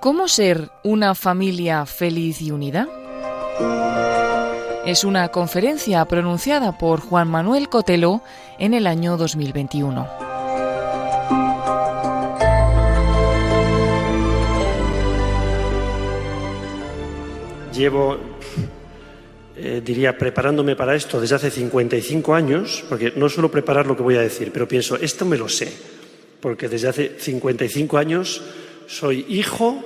¿Cómo ser una familia feliz y unida? Es una conferencia pronunciada por Juan Manuel Cotelo en el año 2021. Llevo, eh, diría, preparándome para esto desde hace 55 años, porque no suelo preparar lo que voy a decir, pero pienso, esto me lo sé, porque desde hace 55 años soy hijo,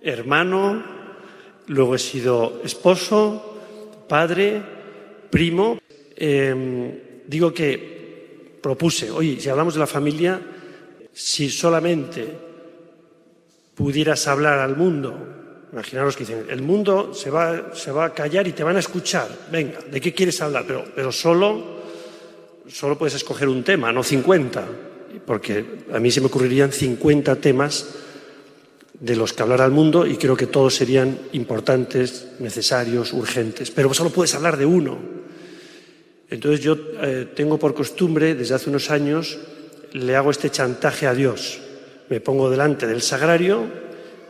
hermano, luego he sido esposo, padre, primo. Em, digo que propuse, oye, si hablamos de la familia, si solamente pudieras hablar al mundo, imaginaros que dicen, el mundo se va, a callar y te van a escuchar, venga, ¿de qué quieres hablar? Pero, solo puedes escoger un tema, no 50, porque a mí se me ocurrirían 50 temas de los que hablar al mundo y creo que todos serían importantes, necesarios, urgentes, pero solo puedes hablar de uno. Entonces yo eh, tengo por costumbre, desde hace unos años, le hago este chantaje a Dios. Me pongo delante del sagrario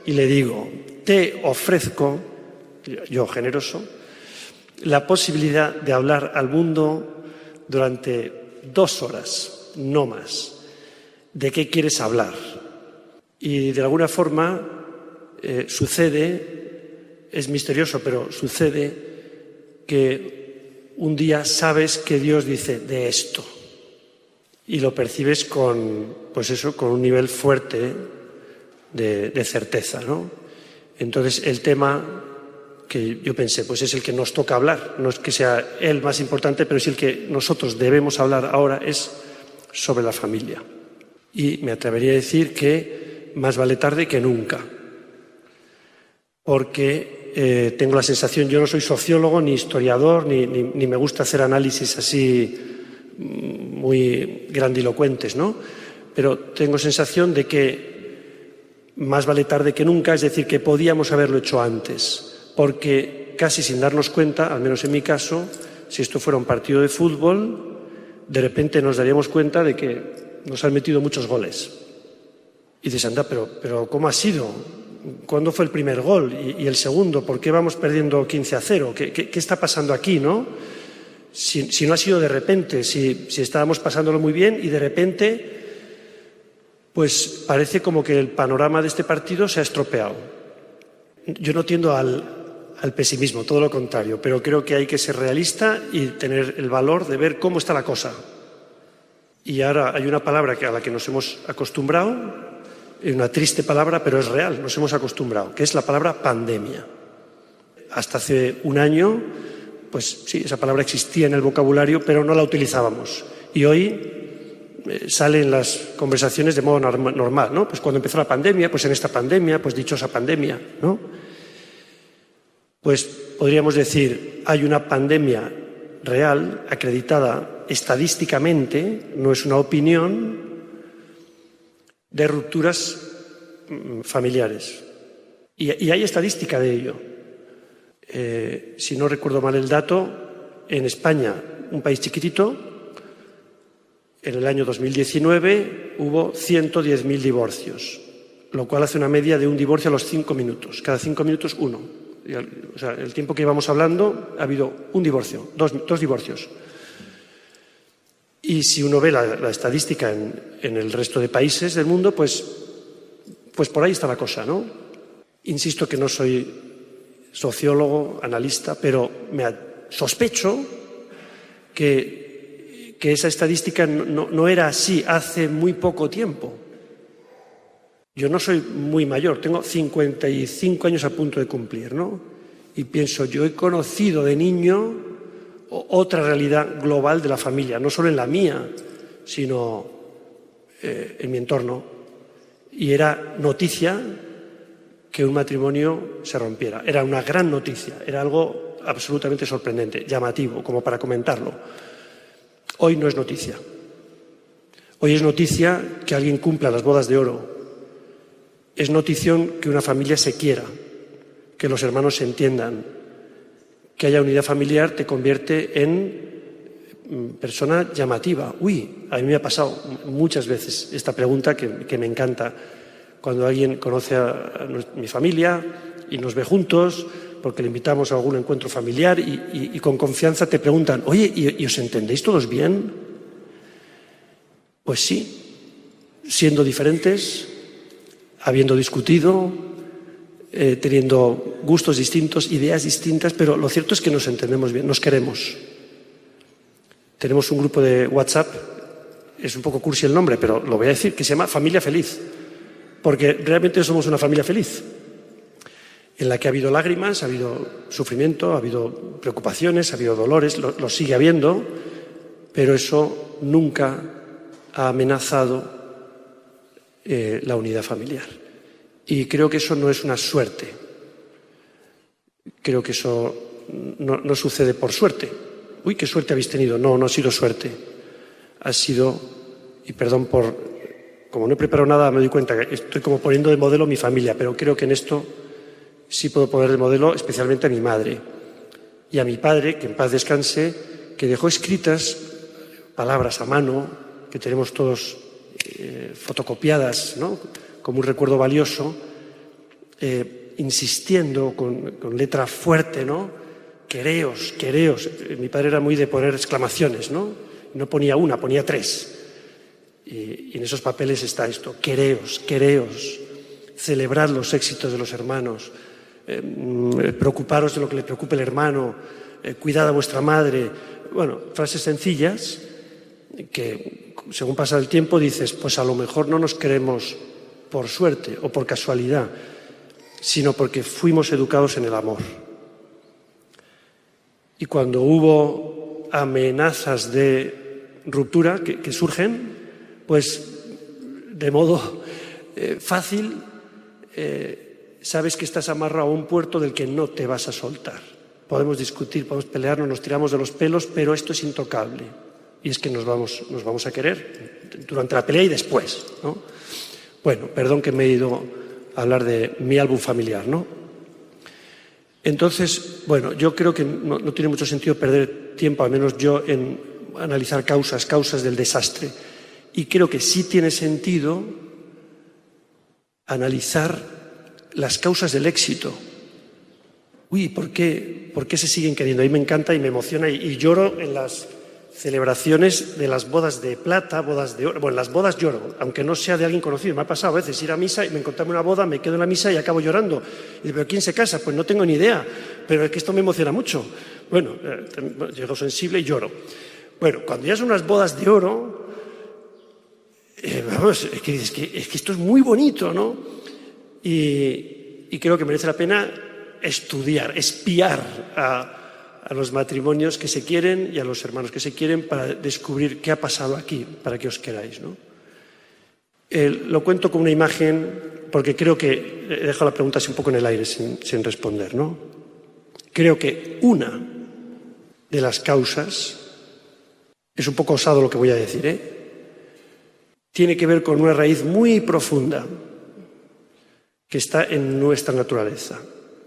y le digo, te ofrezco, yo generoso, la posibilidad de hablar al mundo durante dos horas, no más. ¿De qué quieres hablar? Y de alguna forma eh, sucede, es misterioso, pero sucede que un día sabes que Dios dice de esto y lo percibes con, pues eso, con un nivel fuerte de, de certeza, ¿no? Entonces el tema que yo pensé, pues es el que nos toca hablar, no es que sea el más importante, pero es el que nosotros debemos hablar ahora, es sobre la familia. Y me atrevería a decir que más vale tarde que nunca. Porque eh, tengo la sensación, yo no soy sociólogo ni historiador, ni, ni, me gusta hacer análisis así mm, muy grandilocuentes, ¿no? Pero tengo sensación de que más vale tarde que nunca, es decir, que podíamos haberlo hecho antes, porque casi sin darnos cuenta, al menos en mi caso, si esto fuera un partido de fútbol, de repente nos daríamos cuenta de que nos han metido muchos goles. Y dices, anda, pero, pero ¿cómo ha sido? ¿Cuándo fue el primer gol? ¿Y, el segundo? ¿Por qué vamos perdiendo 15 a 0? ¿Qué, qué, está pasando aquí, no? Si, si, no ha sido de repente, si, si estábamos pasándolo muy bien y de repente, pues parece como que el panorama de este partido se ha estropeado. Yo no tiendo al, pesimismo, todo lo contrario, pero creo que hay que ser realista y tener el valor de ver cómo está la cosa. Y ahora hay una palabra a la que nos hemos acostumbrado, una triste palabra, pero es real, nos hemos acostumbrado, que es la palabra pandemia. Hasta hace un año, pues sí, esa palabra existía en el vocabulario, pero no la utilizábamos. Y hoy eh, salen las conversaciones de modo normal, ¿no? Pues cuando empezó la pandemia, pues en esta pandemia, pues dichosa pandemia, ¿no? Pues podríamos decir, hay una pandemia real, acreditada estadísticamente, no es una opinión, de rupturas mm, familiares. Y, hay estadística de ello. Eh, si no recuerdo mal el dato, en España, un país chiquitito, en el año 2019 hubo 110.000 divorcios, lo cual hace una media de un divorcio a los cinco minutos. Cada cinco minutos, uno. O sea, el tiempo que íbamos hablando, ha habido un divorcio, dos, divorcios. Y si uno ve la, estadística en, el resto de países del mundo, pues, pues por ahí está la cosa, ¿no? Insisto que no soy sociólogo, analista, pero me sospecho que, que esa estadística no, no era así hace muy poco tiempo. Yo no soy muy mayor, tengo 55 años a punto de cumplir, ¿no? Y pienso, yo he conocido de niño otra realidad global de la familia, no solo en la mía, sino eh, en mi entorno. Y era noticia que un matrimonio se rompiera. Era una gran noticia, era algo absolutamente sorprendente, llamativo, como para comentarlo. Hoy no es noticia. Hoy es noticia que alguien cumpla las bodas de oro. Es notición que una familia se quiera, que los hermanos se entiendan, que haya unidad familiar te convierte en mm, persona llamativa. Uy, a mí me ha pasado muchas veces esta pregunta que, me encanta. Cuando alguien conoce a, mi familia y nos ve juntos, porque le invitamos a algún encuentro familiar y, con confianza te preguntan, oye, ¿y, os entendéis todos bien? Pues sí, siendo diferentes, habiendo discutido, eh, teniendo gustos distintos, ideas distintas, pero lo cierto es que nos entendemos bien, nos queremos. Tenemos un grupo de WhatsApp, es un poco cursi el nombre, pero lo voy a decir, que se llama Familia Feliz, porque realmente somos una familia feliz, en la que ha habido lágrimas, ha habido sufrimiento, ha habido preocupaciones, ha habido dolores, lo, sigue habiendo, pero eso nunca ha amenazado eh, la unidad familiar. Y creo que eso no es una suerte. Creo que eso no, sucede por suerte. Uy, qué suerte habéis tenido. No, no ha sido suerte. Ha sido, y perdón por, como no he preparado nada, me doy cuenta que estoy como poniendo de modelo mi familia, pero creo que en esto sí puedo poner de modelo especialmente a mi madre y a mi padre, que en paz descanse, que dejó escritas palabras a mano, que tenemos todos eh, fotocopiadas, ¿no? como un recuerdo valioso, eh, insistiendo con, letra fuerte, ¿no? Quereos, quereos. Mi padre era muy de poner exclamaciones, ¿no? No ponía una, ponía tres. Y, en esos papeles está esto, quereos, quereos, celebrad los éxitos de los hermanos, eh, mm, preocuparos de lo que le preocupe el hermano, eh, cuidad a vuestra madre. Bueno, frases sencillas que según pasa el tiempo dices, pues a lo mejor no nos queremos por suerte o por casualidad, sino porque fuimos educados en el amor. Y cuando hubo amenazas de ruptura que, surgen, pues de modo eh, fácil eh, sabes que estás amarrado a un puerto del que no te vas a soltar. Podemos discutir, podemos pelearnos, nos tiramos de los pelos, pero esto es intocable. Y es que nos vamos, nos vamos a querer durante la pelea y después. ¿no? Bueno, perdón que me he ido a hablar de mi álbum familiar, ¿no? Entonces, bueno, yo creo que no, tiene mucho sentido perder tiempo, al menos yo, en analizar causas, causas del desastre. Y creo que sí tiene sentido analizar las causas del éxito. Uy, ¿por qué, ¿por qué se siguen queriendo? A mí me encanta y me emociona y lloro en las celebraciones de las bodas de plata, bodas de oro. Bueno, las bodas lloro, aunque no sea de alguien conocido. Me ha pasado a veces ir a misa y me encontrarme una boda, me quedo en la misa y acabo llorando. Y digo, ¿pero quién se casa? Pues no tengo ni idea, pero es que esto me emociona mucho. Bueno, eh, llego sensible y lloro. Bueno, cuando ya son unas bodas de oro, eh, vamos, es que, es, que, esto es muy bonito, ¿no? Y, creo que merece la pena estudiar, espiar a los matrimonios que se quieren y a los hermanos que se quieren para descubrir qué ha pasado aquí, para que os queráis. ¿no? lo cuento con una imagen porque creo que he dejado la pregunta así un poco en el aire sin, responder. ¿no? Creo que una de las causas, es un poco osado lo que voy a decir, ¿eh? tiene que ver con una raíz muy profunda que está en nuestra naturaleza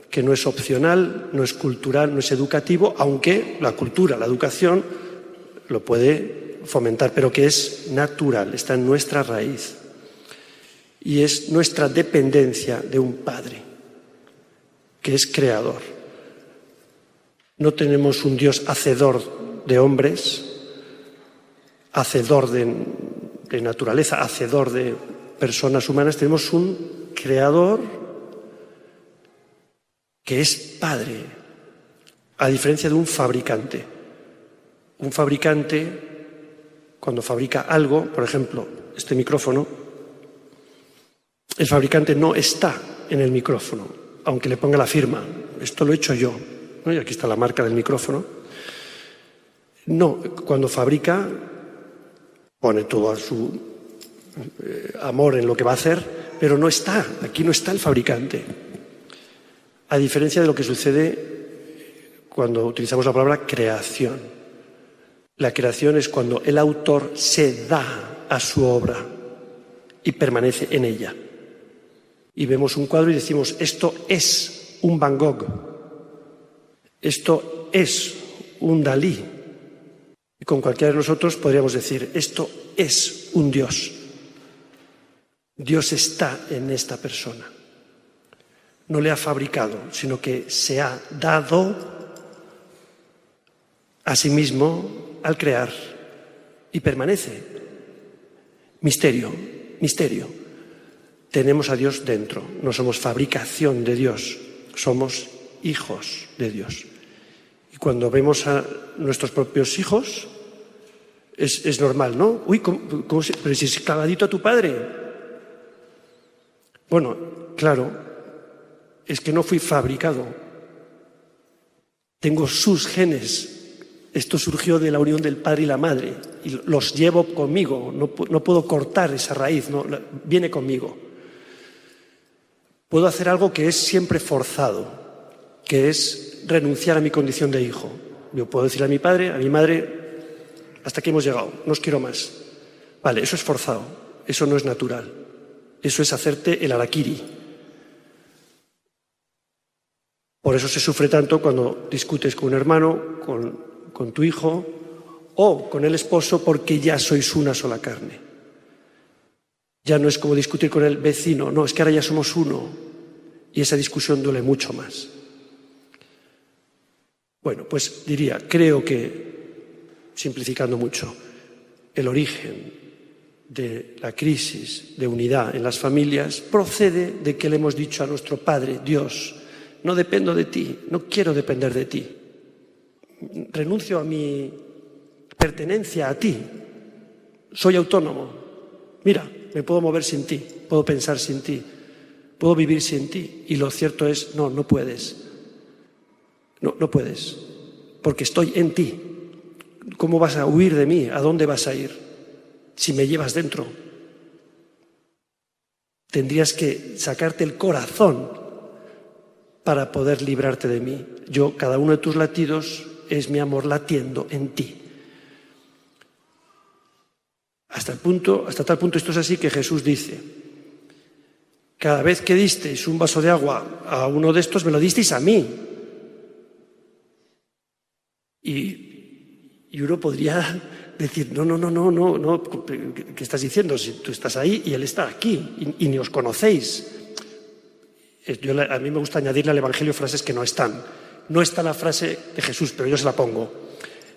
que no es opcional, no es cultural, no es educativo, aunque la cultura, la educación lo puede fomentar, pero que es natural, está en nuestra raíz. Y es nuestra dependencia de un Padre, que es creador. No tenemos un Dios hacedor de hombres, hacedor de, naturaleza, hacedor de personas humanas, tenemos un creador que es padre, a diferencia de un fabricante. Un fabricante, cuando fabrica algo, por ejemplo, este micrófono, el fabricante no está en el micrófono, aunque le ponga la firma. Esto lo he hecho yo. Y aquí está la marca del micrófono. No, cuando fabrica, pone todo su eh, amor en lo que va a hacer, pero no está, aquí no está el fabricante a diferencia de lo que sucede cuando utilizamos la palabra creación. La creación es cuando el autor se da a su obra y permanece en ella. Y vemos un cuadro y decimos, esto es un Van Gogh, esto es un Dalí. Y con cualquiera de nosotros podríamos decir, esto es un Dios. Dios está en esta persona. No le ha fabricado, sino que se ha dado a sí mismo al crear y permanece. Misterio, misterio. Tenemos a Dios dentro, no somos fabricación de Dios, somos hijos de Dios. Y cuando vemos a nuestros propios hijos, es, normal, ¿no? Uy, pero si es clavadito a tu padre. Bueno, claro, es que no fui fabricado. Tengo sus genes. Esto surgió de la unión del padre y la madre. Y los llevo conmigo. No, no puedo cortar esa raíz, no, viene conmigo. Puedo hacer algo que es siempre forzado, que es renunciar a mi condición de hijo. Yo puedo decirle a mi padre, a mi madre, hasta aquí hemos llegado, no os quiero más. Vale, eso es forzado, eso no es natural. Eso es hacerte el araquiri. Por eso se sufre tanto cuando discutes con un hermano, con, con tu hijo o con el esposo porque ya sois una sola carne. Ya no es como discutir con el vecino, no, es que ahora ya somos uno y esa discusión duele mucho más. Bueno, pues diría, creo que simplificando mucho, el origen de la crisis de unidad en las familias procede de que le hemos dicho a nuestro Padre, Dios, no dependo de ti, no quiero depender de ti, renuncio a mi pertenencia a ti, soy autónomo, mira, me puedo mover sin ti, puedo pensar sin ti, puedo vivir sin ti. Y lo cierto es, no, no puedes, no, no puedes, porque estoy en ti, ¿Cómo vas a huir de mí? ¿A dónde vas a ir si me llevas dentro? Tendrías que sacarte el corazón para poder librarte de mí. Yo, cada uno de tus latidos es mi amor latiendo en ti. Hasta, el punto, hasta tal punto esto es así que Jesús dice, cada vez que disteis un vaso de agua a uno de estos, me lo disteis a mí. Y y uno podría decir, no, no, no, no, no, no, ¿qué estás diciendo? Si tú estás ahí y él está aquí y, ni os conocéis. Yo, a mí me gusta añadirle al Evangelio frases que no están. No está la frase de Jesús, pero yo se la pongo.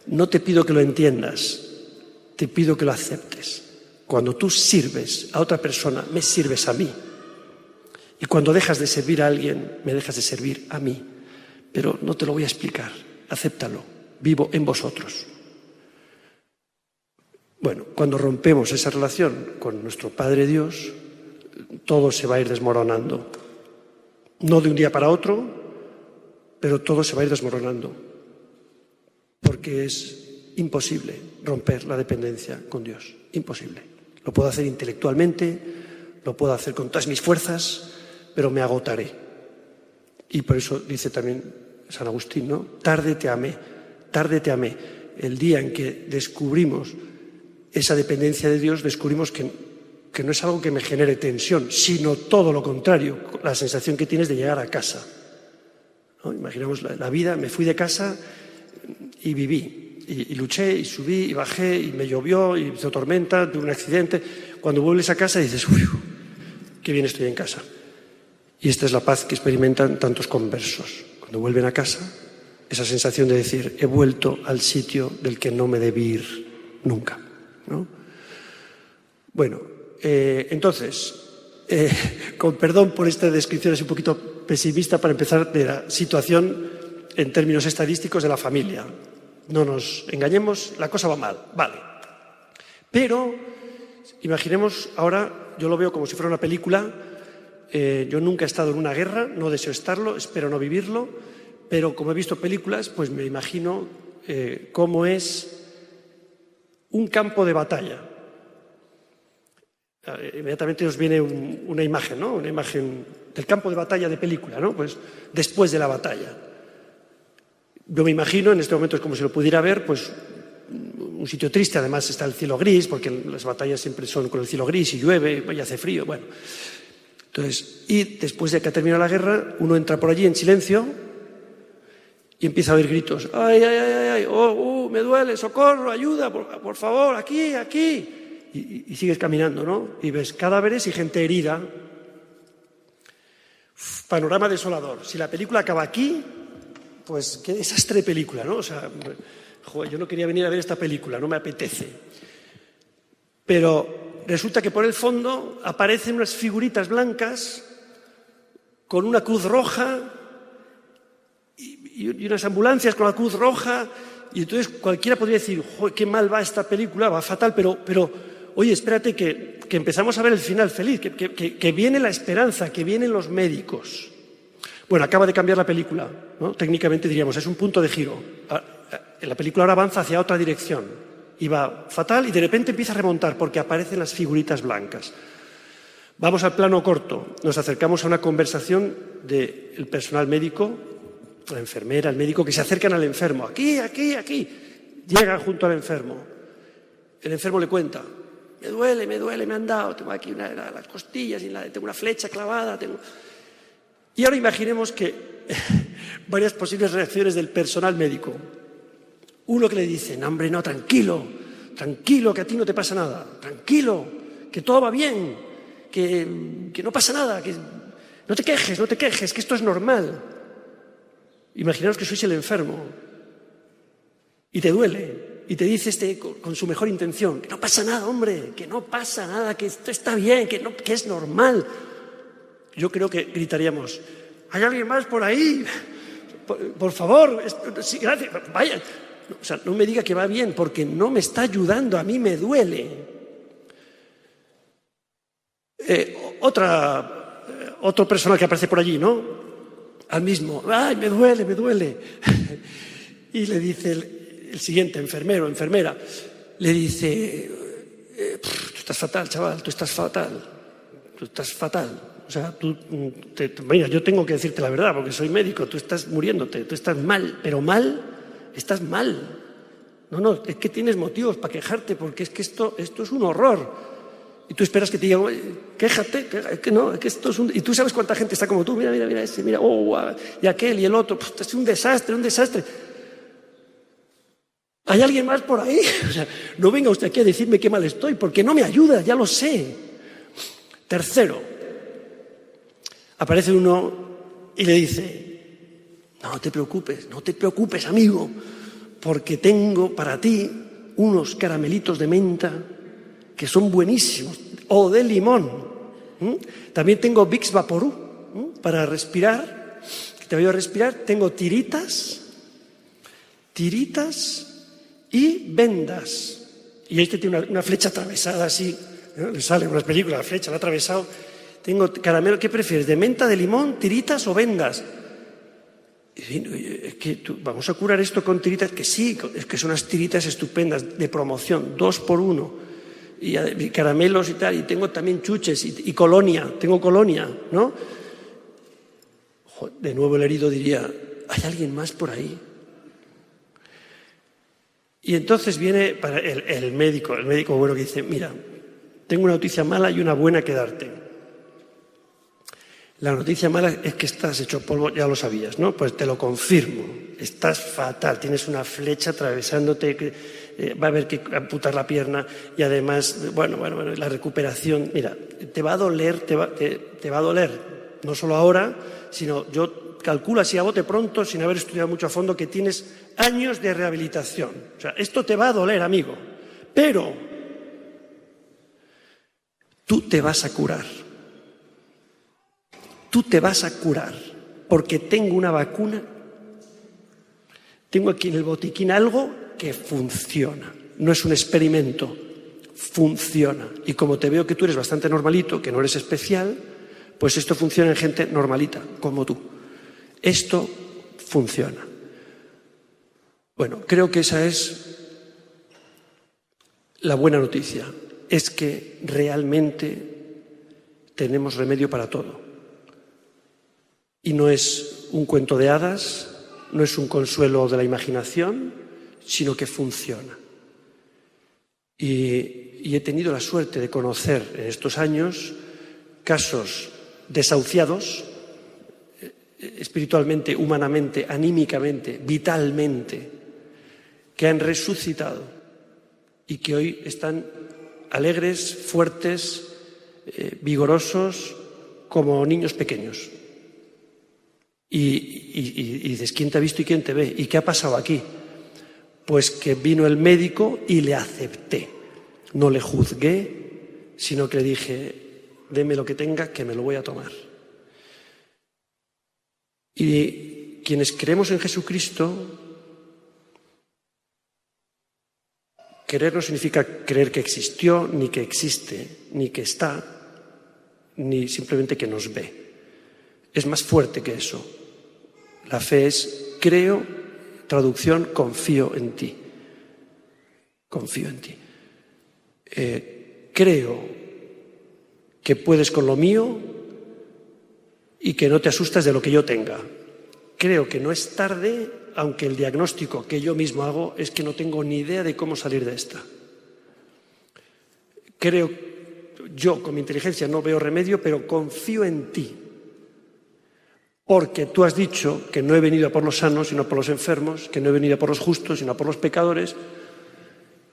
No te pido que lo entiendas, te pido que lo aceptes. Cuando tú sirves a otra persona, me sirves a mí. Y cuando dejas de servir a alguien, me dejas de servir a mí. Pero no te lo voy a explicar, acéptalo, vivo en vosotros. Bueno, cuando rompemos esa relación con nuestro Padre Dios, todo se va a ir desmoronando. No de un día para otro, pero todo se va a ir desmoronando. Porque es imposible romper la dependencia con Dios. Imposible. Lo puedo hacer intelectualmente, lo puedo hacer con todas mis fuerzas, pero me agotaré. Y por eso dice también San Agustín, ¿no? Tarde te amé, tarde te amé. El día en que descubrimos esa dependencia de Dios, descubrimos que, no es algo que me genere tensión, sino todo lo contrario, la sensación que tienes de llegar a casa. Imaginamos la, vida, me fui de casa y viví, y, luché, y subí, y bajé, y me llovió, y hizo tormenta, tuve un accidente. Cuando vuelves a casa dices, uy, qué bien estoy en casa. Y esta es la paz que experimentan tantos conversos. Cuando vuelven a casa, esa sensación de decir, he vuelto al sitio del que no me debí ir nunca. Bueno, eh, entonces, eh, con perdón por esta descripción es un poquito pesimista para empezar de la situación en términos estadísticos de la familia. No nos engañemos, la cosa va mal, vale. Pero imaginemos ahora, yo lo veo como si fuera una película, eh, yo nunca he estado en una guerra, no deseo estarlo, espero no vivirlo, pero como he visto películas, pues me imagino cómo es un campo de batalla. Inmediatamente os viene una imagen, ¿no? Una imagen del campo de batalla de película, ¿no? Pues después de la batalla. Yo me imagino, en este momento es como si lo pudiera ver, pues un sitio triste, además está el cielo gris, porque las batallas siempre son con el cielo gris y llueve y hace frío, bueno. Entonces, y después de que ha terminado la guerra, uno entra por allí en silencio Y empieza a oír gritos, ay, ay, ay, ay, oh, uh, me duele, socorro, ayuda, por, favor, aquí, aquí. Y, sigues caminando, ¿no? Y ves cadáveres y gente herida. panorama desolador. Si la película acaba aquí, pues qué desastre película, ¿no? O sea, yo no quería venir a ver esta película, no me apetece. Pero resulta que por el fondo aparecen unas figuritas blancas con una cruz roja y, unas ambulancias con la cruz roja. Y entonces cualquiera podría decir, qué mal va esta película, va fatal, pero, pero oye, espérate que, empezamos a ver el final feliz, que, viene la esperanza, que vienen los médicos. Bueno, acaba de cambiar la película, ¿no? técnicamente diríamos, es un punto de giro. La película ahora avanza hacia otra dirección va fatal y de repente empieza a remontar porque aparecen las figuritas blancas. Vamos al plano corto, nos acercamos a una conversación del personal médico la enfermera, el médico, que se acercan al enfermo. Aquí, aquí, aquí. Llegan junto al enfermo. El enfermo le cuenta. Me duele, me duele, me han dado. Tengo aquí una, las costillas y tengo una flecha clavada. Tengo... Y ahora imaginemos que varias posibles reacciones del personal médico. Uno que le dice, no, hombre, no, tranquilo, tranquilo, que a ti no te pasa nada, tranquilo, que todo va bien, que, que no pasa nada, que no te quejes, no te quejes, que esto es normal. Imaginaos que sois el enfermo y te duele y te dice este con su mejor intención, que no pasa nada, hombre, que no pasa nada, que esto está bien, que, no, que es normal. Yo creo que gritaríamos, ¿hay alguien más por ahí? Por, favor, sí, gracias, vaya. O sea, no me diga que va bien, porque no me está ayudando, a mí me duele. Eh, otra, eh, otro personal que aparece por allí, ¿no? Al mismo, ay, me duele, me duele. y le dice el, siguiente, enfermero, enfermera, le dice, eh, tú estás fatal, chaval, tú estás fatal, tú estás fatal. O sea, tú, te, mira, yo tengo que decirte la verdad porque soy médico, tú estás muriéndote, tú estás mal, pero mal, estás mal. No, no, es que tienes motivos para quejarte porque es que esto, esto es un horror. Y tú esperas que te diga, quéjate, que no, que esto es un... Y tú sabes cuánta gente está como tú, mira, mira, mira ese, mira, oh, y aquel y el otro, pues, es un desastre, un desastre. ¿Hay alguien más por ahí? No venga usted aquí a decirme qué mal estoy, porque no me ayuda, ya lo sé. Tercero, aparece uno y le dice, no te preocupes, no te preocupes, amigo, porque tengo para ti unos caramelitos de menta que son buenísimos, o de limón. También tengo Vicks Vaporú para respirar, que te voy a respirar. Tengo tiritas, tiritas y vendas. Y este tiene una, flecha atravesada así, le sale en unas películas, la flecha la ha atravesado. Tengo caramelo, ¿qué prefieres? ¿De menta, de limón, tiritas o vendas? Es que vamos a curar esto con tiritas, que sí, es que son unas tiritas estupendas de promoción, dos por uno y, caramelos y tal, y tengo también chuches y, colonia, tengo colonia, ¿no? De nuevo el herido diría, ¿hay alguien más por ahí? Y entonces viene para el, el médico, el médico bueno que dice, mira, tengo una noticia mala y una buena que darte. La noticia mala es que estás hecho polvo, ya lo sabías, ¿no? Pues te lo confirmo. Estás fatal, tienes una flecha atravesándote eh, va a haber que amputar la pierna y además, bueno, bueno, bueno, la recuperación, mira, te va a doler, te va, te, va a doler, no solo ahora, sino yo calculo así a bote pronto, sin haber estudiado mucho a fondo, que tienes años de rehabilitación. O sea, esto te va a doler, amigo, pero tú te vas a curar. Tú te vas a curar porque tengo una vacuna. Tengo aquí en el botiquín algo que funciona. No es un experimento, funciona. Y como te veo que tú eres bastante normalito, que no eres especial, pues esto funciona en gente normalita, como tú. Esto funciona. Bueno, creo que esa es la buena noticia. Es que realmente tenemos remedio para todo. Y no es un cuento de hadas, no es un consuelo de la imaginación, sino que funciona. Y, he tenido la suerte de conocer en estos años casos desahuciados, espiritualmente, humanamente, anímicamente, vitalmente, que han resucitado y que hoy están alegres, fuertes, eh, vigorosos, como niños pequeños. Y, dices, ¿quién te ha visto y quién te ve? ¿Y qué ha pasado aquí? Pues que vino el médico y le acepté. No le juzgué, sino que le dije, deme lo que tenga, que me lo voy a tomar. Y quienes creemos en Jesucristo, creer no significa creer que existió, ni que existe, ni que está, ni simplemente que nos ve. Es más fuerte que eso. La fe es creo, traducción, confío en ti. Confío en ti. Eh, creo que puedes con lo mío y que no te asustas de lo que yo tenga. Creo que no es tarde, aunque el diagnóstico que yo mismo hago es que no tengo ni idea de cómo salir de esta. Creo, yo con mi inteligencia no veo remedio, pero confío en ti. Porque tú has dicho que no he venido por los sanos, sino por los enfermos, que no he venido por los justos, sino por los pecadores,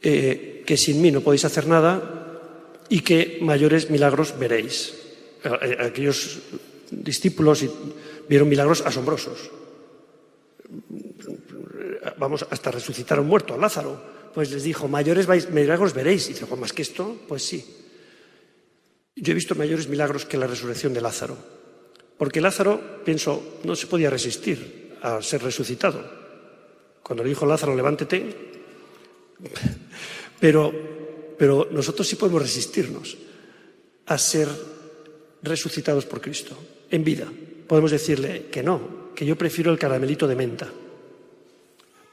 eh, que sin mí no podéis hacer nada y que mayores milagros veréis. Eh, aquellos discípulos vieron milagros asombrosos. Vamos, hasta resucitar a un muerto, a Lázaro. Pues les dijo, mayores milagros veréis. Y dijo, más que esto, pues sí. Yo he visto mayores milagros que la resurrección de Lázaro. Porque Lázaro, pienso, no se podía resistir a ser resucitado. Cuando le dijo Lázaro, levántate. Pero, pero nosotros sí podemos resistirnos a ser resucitados por Cristo en vida. Podemos decirle que no, que yo prefiero el caramelito de menta,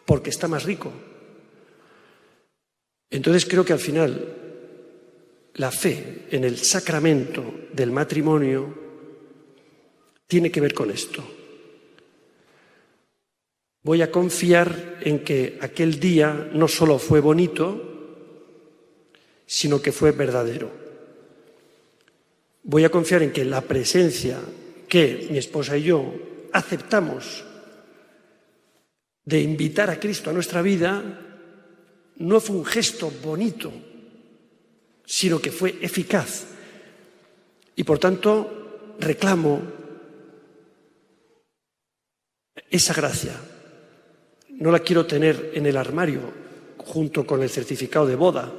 porque está más rico. Entonces creo que al final la fe en el sacramento del matrimonio tiene que ver con esto. Voy a confiar en que aquel día no solo fue bonito, sino que fue verdadero. Voy a confiar en que la presencia que mi esposa y yo aceptamos de invitar a Cristo a nuestra vida no fue un gesto bonito, sino que fue eficaz. Y por tanto reclamo esa gracia. No la quiero tener en el armario junto con el certificado de boda.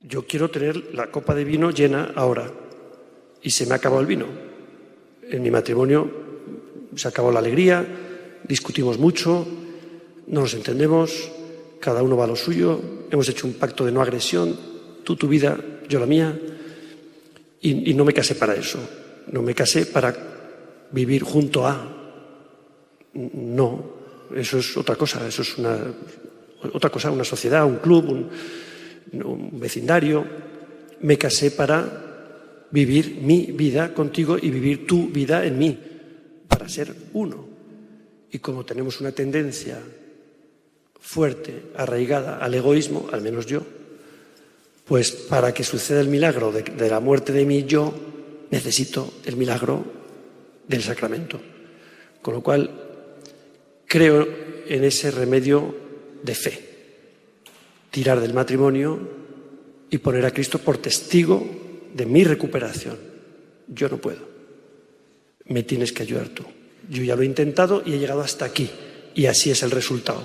Yo quiero tener la copa de vino llena ahora y se me acabó el vino. En mi matrimonio se acabó la alegría, discutimos mucho, no nos entendemos, cada uno va a lo suyo, hemos hecho un pacto de no agresión, tú tu vida, yo la mía, y, no me casé para eso, no me casé para vivir junto a. No, eso es otra cosa, eso es una, otra cosa, una sociedad, un club, un vecindario. Me casé para vivir mi vida contigo y vivir tu vida en mí, para ser uno. Y como tenemos una tendencia fuerte, arraigada al egoísmo, al menos yo, pues para que suceda el milagro de, la muerte de mí yo, necesito el milagro del sacramento. Con lo cual, creo en ese remedio de fe, tirar del matrimonio y poner a Cristo por testigo de mi recuperación. Yo no puedo. Me tienes que ayudar tú. Yo ya lo he intentado y he llegado hasta aquí. Y así es el resultado.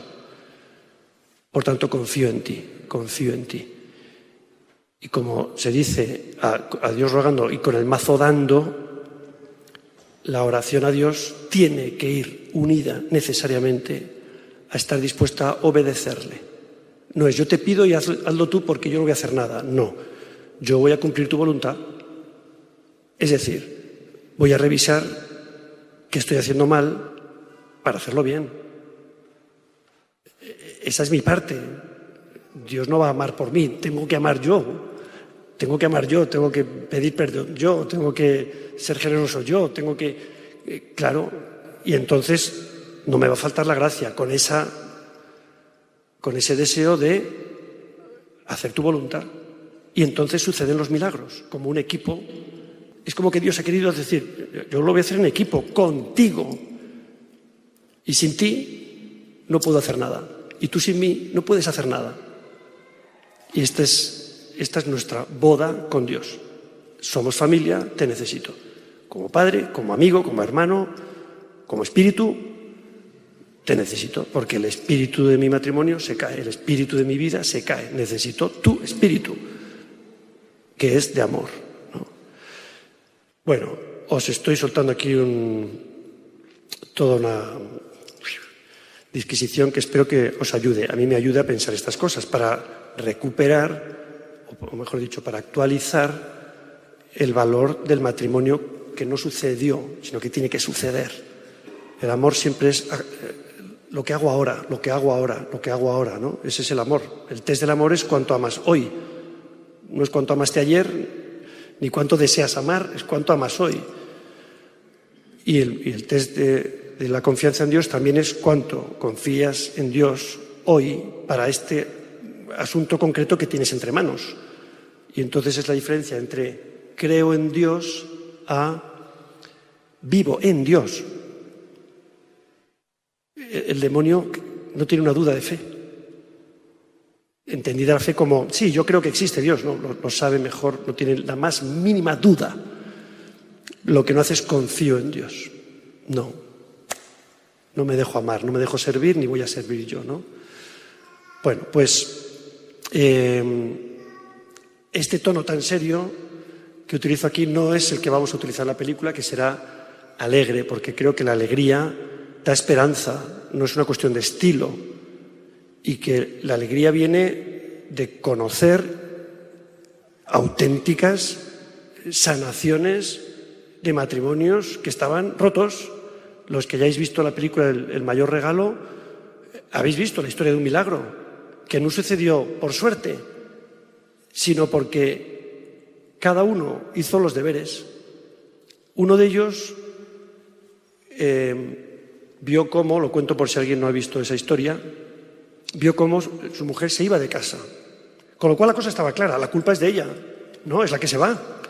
Por tanto, confío en ti, confío en ti. Y como se dice a, Dios rogando y con el mazo dando, la oración a Dios tiene que ir unida necesariamente a estar dispuesta a obedecerle. No es yo te pido y hazlo tú porque yo no voy a hacer nada. No yo voy a cumplir tu voluntad. Es decir, voy a revisar qué estoy haciendo mal para hacerlo bien. Esa es mi parte. Dios no va a amar por mí, tengo que amar yo. Tengo que amar yo, tengo que pedir perdón yo, tengo que ser generoso yo, tengo que... Eh, claro, y entonces no me va a faltar la gracia con, esa, con ese deseo de hacer tu voluntad. Y entonces suceden los milagros, como un equipo Es como que Dios ha querido decir, yo lo voy a hacer en equipo, contigo. Y sin ti no puedo hacer nada. Y tú sin mí no puedes hacer nada. Y esta es, esta es nuestra boda con Dios. Somos familia, te necesito. Como padre, como amigo, como hermano, como espíritu, te necesito. Porque el espíritu de mi matrimonio se cae, el espíritu de mi vida se cae. Necesito tu espíritu, que es de amor. Bueno, os estoy soltando aquí toda una disquisición que espero que os ayude. A mí me ayude a pensar estas cosas para recuperar, o mejor dicho, para actualizar el valor del matrimonio que no sucedió, sino que tiene que suceder. El amor siempre es eh, lo que hago ahora, lo que hago ahora, lo que hago ahora, ¿no? Ese es el amor. El test del amor es cuánto amas hoy. No es cuánto amaste ayer, ni cuánto deseas amar, es cuánto amas hoy. Y el, test de, de la confianza en Dios también es cuánto confías en Dios hoy para este asunto concreto que tienes entre manos. Y entonces es la diferencia entre creo en Dios a vivo en Dios. El demonio no tiene una duda de fe. Entendida la fe como, sí, yo creo que existe Dios, no, lo, sabe mejor, no tiene la más mínima duda. Lo que no hace es confío en Dios. No, no me dejo amar, no me dejo servir, ni voy a servir yo, ¿no? Bueno, pues eh, este tono tan serio que utilizo aquí no es el que vamos a utilizar en la película, que será alegre, porque creo que la alegría da esperanza, no es una cuestión de estilo, y que la alegría viene de conocer auténticas sanaciones de matrimonios que estaban rotos. Los que hayáis visto la película El, mayor regalo, habéis visto la historia de un milagro, que no sucedió por suerte, sino porque cada uno hizo los deberes. Uno de ellos eh, vio cómo, lo cuento por si alguien no ha visto esa historia, vio cómo su mujer se iba de casa. Con lo cual la cosa estaba clara, la culpa es de ella, no, es la que se va.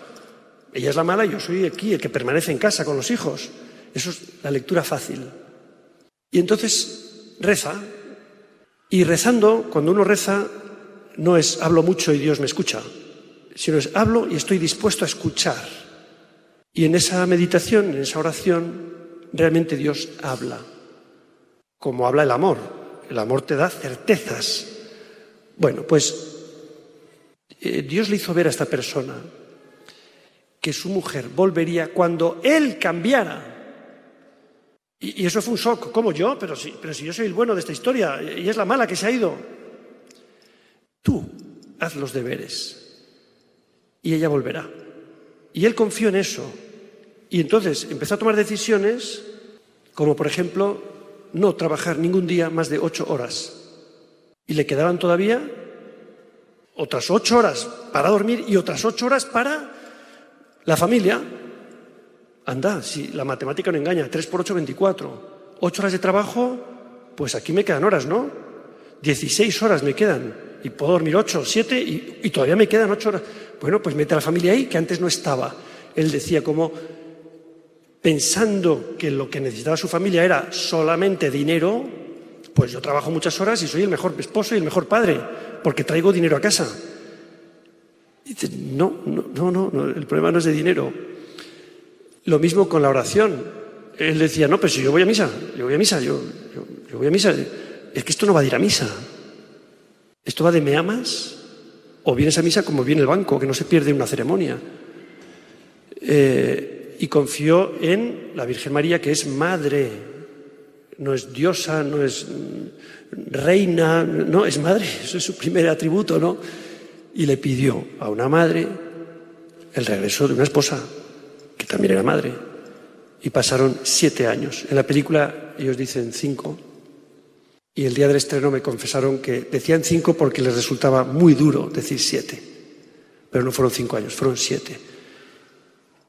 Ella es la mala yo soy aquí, el que permanece en casa con los hijos. Eso es la lectura fácil. Y entonces reza. Y rezando, cuando uno reza, no es hablo mucho y Dios me escucha sino es hablo y estoy dispuesto a escuchar. Y en esa meditación, en esa oración, realmente Dios habla, como habla el amor. El amor te da certezas. Bueno, pues eh, Dios le hizo ver a esta persona que su mujer volvería cuando él cambiara. Y, eso fue un shock. ¿Cómo yo? Pero si, pero si yo soy el bueno de esta historia y es la mala que se ha ido. Tú haz los deberes y ella volverá. Y él confió en eso. Y entonces empezó a tomar decisiones como, por ejemplo, no trabajar ningún día más de ocho horas. Y le quedaban todavía otras ocho horas para dormir y otras ocho horas para la familia. Anda, si la matemática no engaña, tres por ocho, veinticuatro. Ocho horas de trabajo, pues aquí me quedan horas, ¿no? Dieciséis horas me quedan. Y puedo dormir ocho, siete y, y todavía me quedan ocho horas. Bueno, pues mete a la familia ahí, que antes no estaba. Él decía como, pensando que lo que necesitaba su familia era solamente dinero, pues yo trabajo muchas horas y soy el mejor esposo y el mejor padre, porque traigo dinero a casa. Y no, no, no, no, el problema no es de dinero. Lo mismo con la oración. Él decía, no, pero si yo voy a misa, yo voy a misa, yo, yo voy a misa. Es que esto no va a ir a misa. Esto va de me amas o vienes a misa como viene el banco, que no se pierde una ceremonia. Eh, y confió en la Virgen María, que es madre, no es diosa, no es reina, no, es madre, eso es su primer atributo, ¿no? Y le pidió a una madre el regreso de una esposa, que también era madre. Y pasaron siete años. En la película ellos dicen cinco, y el día del estreno me confesaron que decían cinco porque les resultaba muy duro decir siete. Pero no fueron cinco años, fueron siete.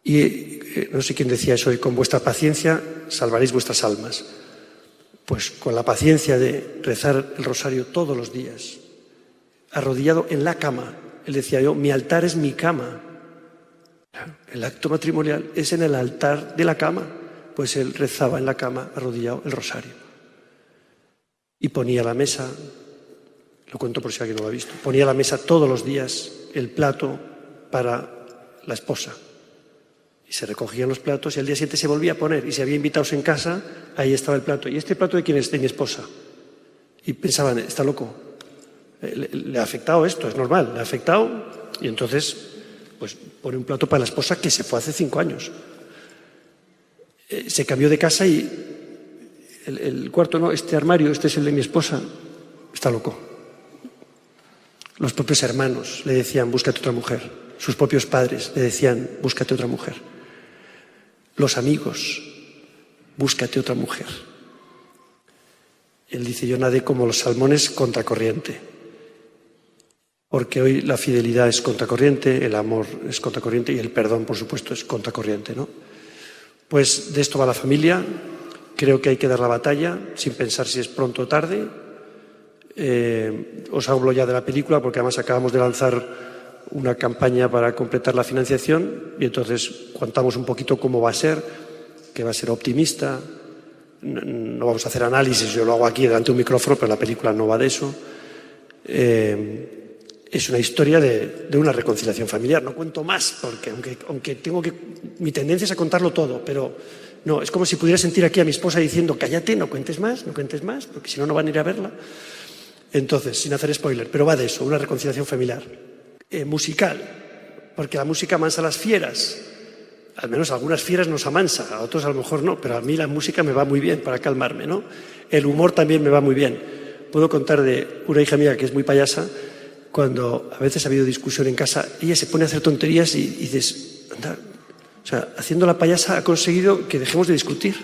Y eh, no sé quién decía eso, y con vuestra paciencia salvaréis vuestras almas. Pues con la paciencia de rezar el rosario todos los días, arrodillado en la cama. Él decía yo, mi altar es mi cama. El acto matrimonial es en el altar de la cama, pues él rezaba en la cama arrodillado el rosario. Y ponía la mesa, lo cuento por si alguien no lo ha visto, ponía la mesa todos los días el plato para la esposa. Y se recogían los platos y al día siguiente se volvía a poner. Y si había invitados en casa, ahí estaba el plato. ¿Y este plato de quién es? De mi esposa. Y pensaban, está loco. Eh, le, ha afectado esto, es normal, le ha afectado. Y entonces, pues pone un plato para la esposa que se fue hace cinco años. Eh, se cambió de casa y el, cuarto no, este armario, este es el de mi esposa. Está loco. Los propios hermanos le decían, búscate otra mujer. Sus propios padres le decían, búscate otra mujer. Los amigos, búscate otra mujer. Él dice, yo nadé como los salmones contracorriente. Porque hoy la fidelidad es contracorriente, el amor es contracorriente y el perdón, por supuesto, es contracorriente, ¿no? Pues de esto va la familia. Creo que hay que dar la batalla sin pensar si es pronto o tarde. Eh, os hablo ya de la película porque además acabamos de lanzar una campaña para completar la financiación y entonces contamos un poquito cómo va a ser, que va a ser optimista. No vamos a hacer análisis, yo lo hago aquí delante de un micrófono, pero la película no va de eso. Eh, es una historia de, una reconciliación familiar. No cuento más, porque aunque, tengo que. Mi tendencia es a contarlo todo, pero no, es como si pudiera sentir aquí a mi esposa diciendo: cállate, no cuentes más, no cuentes más, porque si no, no van a ir a verla. Entonces, sin hacer spoiler, pero va de eso, una reconciliación familiar. Eh, musical, porque la música amansa a las fieras. Al menos algunas fieras nos amansa, a otros a lo mejor no, pero a mí la música me va muy bien para calmarme, ¿no? El humor también me va muy bien. Puedo contar de una hija mía que es muy payasa, cuando a veces ha habido discusión en casa, ella se pone a hacer tonterías y, y dices, anda, o sea, haciendo la payasa ha conseguido que dejemos de discutir.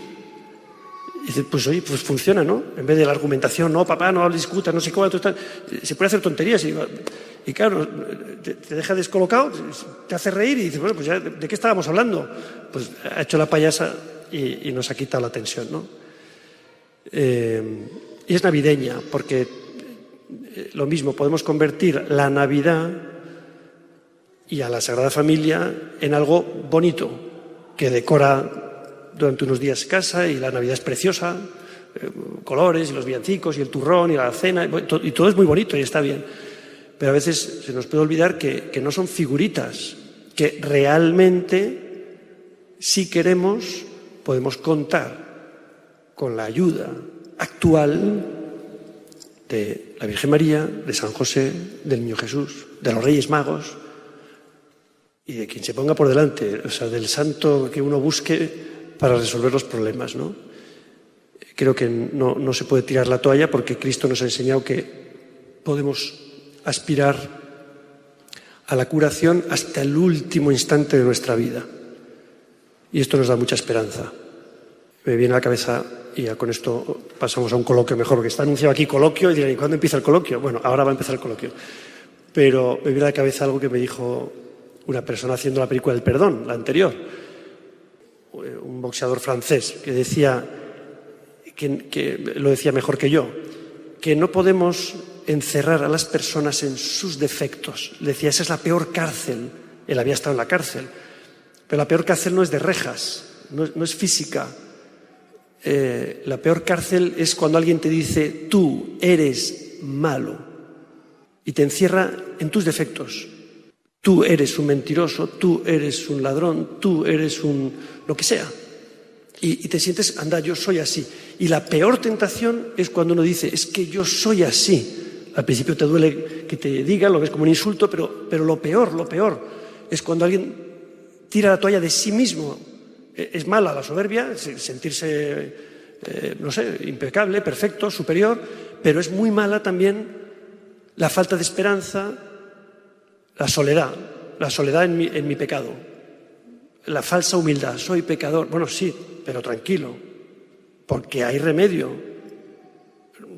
Y dice, pues oye, pues funciona, ¿no? En vez de la argumentación, no, papá, no discutas, no sé cómo, se puede hacer tonterías. Y, y claro, te, te, deja descolocado, te hace reír y dices, bueno, pues ya, ¿de qué estábamos hablando? Pues ha hecho la payasa y, y nos ha quitado la tensión, ¿no? Eh, y es navideña, porque lo mismo, podemos convertir la Navidad y a la Sagrada Familia en algo bonito, que decora durante unos días casa y la Navidad es preciosa, eh, colores y los villancicos y el turrón y la cena, y todo es muy bonito y está bien. Pero a veces se nos puede olvidar que, que no son figuritas, que realmente, si queremos, podemos contar con la ayuda actual de la Virgen María, de San José, del Niño Jesús, de los Reyes Magos y de quien se ponga por delante, o sea, del santo que uno busque para resolver los problemas. ¿no? Creo que no, no se puede tirar la toalla porque Cristo nos ha enseñado que podemos aspirar a la curación hasta el último instante de nuestra vida. Y esto nos da mucha esperanza. Me viene a la cabeza, y con esto pasamos a un coloquio mejor, porque está anunciado aquí coloquio, y dirán, ¿y cuándo empieza el coloquio? Bueno, ahora va a empezar el coloquio. Pero me viene a la cabeza algo que me dijo una persona haciendo la película del perdón, la anterior un boxeador francés, que decía, que, lo decía mejor que yo, que no podemos encerrar a las personas en sus defectos. Decía, esa es la peor cárcel. Él había estado en la cárcel. Pero la peor cárcel no es de rejas, no es física. Eh, la peor cárcel es cuando alguien te dice, tú eres malo, y te encierra en tus defectos. Tú eres un mentiroso, tú eres un ladrón, tú eres un lo que sea. Y, te sientes, anda, yo soy así. Y la peor tentación es cuando uno dice, es que yo soy así. Al principio te duele que te diga, lo ves como un insulto, pero, pero lo peor, lo peor, es cuando alguien tira la toalla de sí mismo. E, es mala la soberbia, sentirse, eh, no sé, impecable, perfecto, superior, pero es muy mala también la falta de esperanza, la soledad, la soledad en mi, en mi pecado, la falsa humildad. Soy pecador. Bueno, sí, pero tranquilo, porque hay remedio.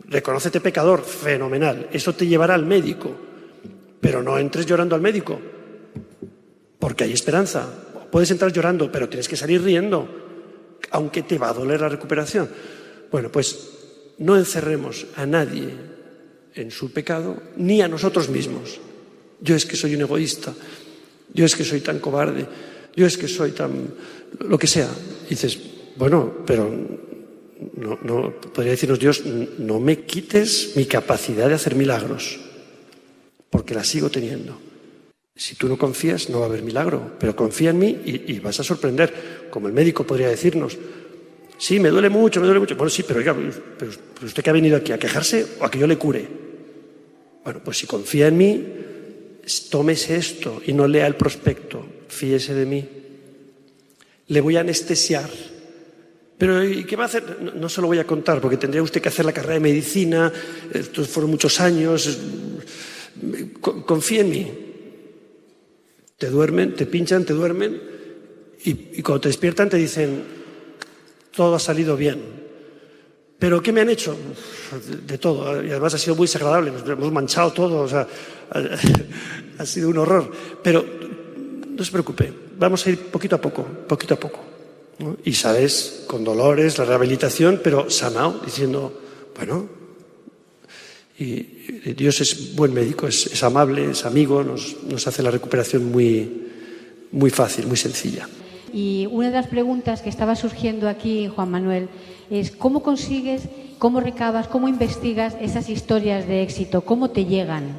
Reconócete pecador, fenomenal. Eso te llevará al médico, pero no entres llorando al médico, porque hay esperanza. Puedes entrar llorando, pero tienes que salir riendo, aunque te va a doler la recuperación. Bueno, pues no encerremos a nadie en su pecado, ni a nosotros mismos. Yo es que soy un egoísta, yo es que soy tan cobarde, yo es que soy tan, lo que sea. dices, bueno, pero no, no, podría decirnos Dios, no me quites mi capacidad de hacer milagros, porque la sigo teniendo. Si tú no confías, no va a haber milagro, pero confía en mí y, vas a sorprender, como el médico podría decirnos. Sí, me duele mucho, me duele mucho. Bueno, sí, pero oiga, usted que ha venido aquí a quejarse o a que yo le cure. Bueno, pues si confía en mí, tómese esto y no lea el prospecto, fíese de mí. Le voy a anestesiar pero ¿y qué va a hacer? No, se lo voy a contar, porque tendría usted que hacer la carrera de medicina, estos fueron muchos años. Confía en mí. Te duermen, te pinchan, te duermen, y, cuando te despiertan te dicen, todo ha salido bien. ¿Pero qué me han hecho? De todo. Y además ha sido muy desagradable. Hemos manchado todo. O sea, ha sido un horror. Pero no se preocupe. Vamos a ir poquito a poco, poquito a poco. Y sabes, con dolores, la rehabilitación, pero sanado, diciendo, bueno, y Dios es buen médico, es, amable, es amigo, nos, nos, hace la recuperación muy, muy fácil, muy sencilla. Y una de las preguntas que estaba surgiendo aquí, Juan Manuel, es cómo consigues, cómo recabas, cómo investigas esas historias de éxito, cómo te llegan.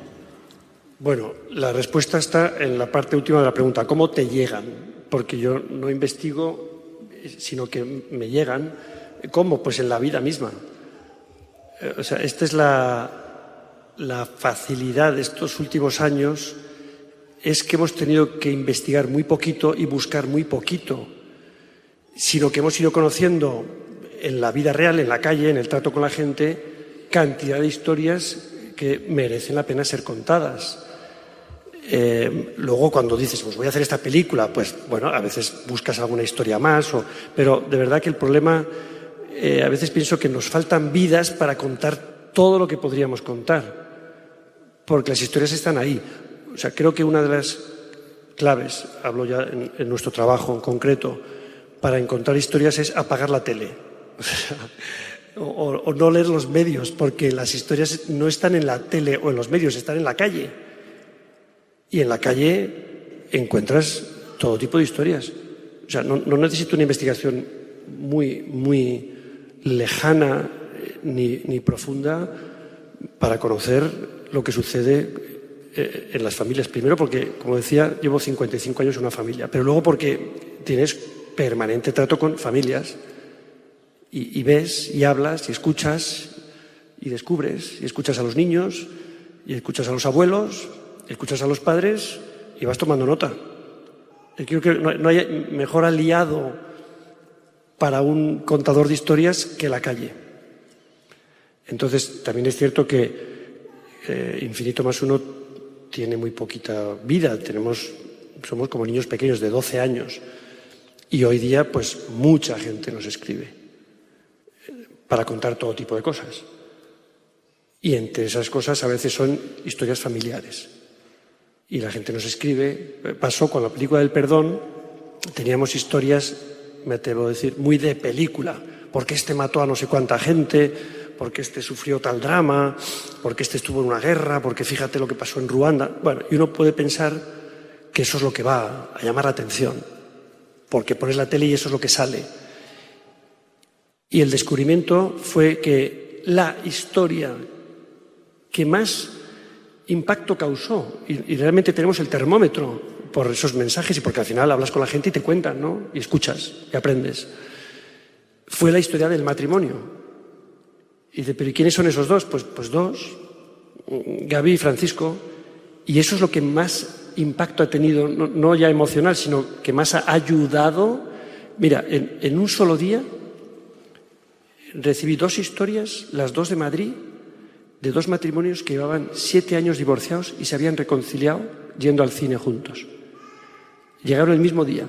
Bueno, la respuesta está en la parte última de la pregunta, ¿cómo te llegan? Porque yo no investigo sino que me llegan. ¿Cómo? Pues en la vida misma. Eh, o sea, esta es la, la facilidad de estos últimos años, es que hemos tenido que investigar muy poquito y buscar muy poquito, sino que hemos ido conociendo en la vida real, en la calle, en el trato con la gente, cantidad de historias que merecen la pena ser contadas. Eh, luego cuando dices, pues voy a hacer esta película, pues bueno, a veces buscas alguna historia más, pero de verdad que el problema, eh, a veces pienso que nos faltan vidas para contar todo lo que podríamos contar, porque las historias están ahí. O sea, creo que una de las claves, hablo ya en, nuestro trabajo en concreto, para encontrar historias es apagar la tele. o no leer los medios, porque las historias no están en la tele o en los medios, están en la calle. Y en la calle encuentras todo tipo de historias. O sea, no, necesito una investigación muy, muy lejana eh, ni, profunda para conocer lo que sucede eh, en las familias. Primero porque, como decía, llevo 55 años en una familia, pero luego porque tienes permanente trato con familias y, y, ves y hablas y escuchas y descubres y escuchas a los niños y escuchas a los abuelos escuchas a los padres y vas tomando nota. Creo que no hay mejor aliado para un contador de historias que la calle. Entonces, también es cierto que eh, Infinito más uno tiene muy poquita vida. Tenemos, somos como niños pequeños de 12 años. Y hoy día, pues, mucha gente nos escribe eh, para contar todo tipo de cosas. Y entre esas cosas a veces son historias familiares y la gente nos escribe. Pasó con la película del perdón, teníamos historias, me atrevo a decir, muy de película, porque este mató a no sé cuánta gente, porque este sufrió tal drama, porque este estuvo en una guerra, porque fíjate lo que pasó en Ruanda. Bueno, y uno puede pensar que eso es lo que va a llamar la atención, porque pones la tele y eso es lo que sale. Y el descubrimiento fue que la historia que más impacto causó. Y, realmente tenemos el termómetro por esos mensajes y porque al final hablas con la gente y te cuentan, ¿no? Y escuchas y aprendes. Fue la historia del matrimonio. Y dice, ¿pero quiénes son esos dos? Pues, pues dos, Gaby y Francisco. Y eso es lo que más impacto ha tenido, no, ya emocional, sino que más ha ayudado. Mira, en, en un solo día recibí dos historias, las dos de Madrid, de dos matrimonios que llevaban siete años divorciados y se habían reconciliado yendo al cine juntos. Llegaron el mismo día.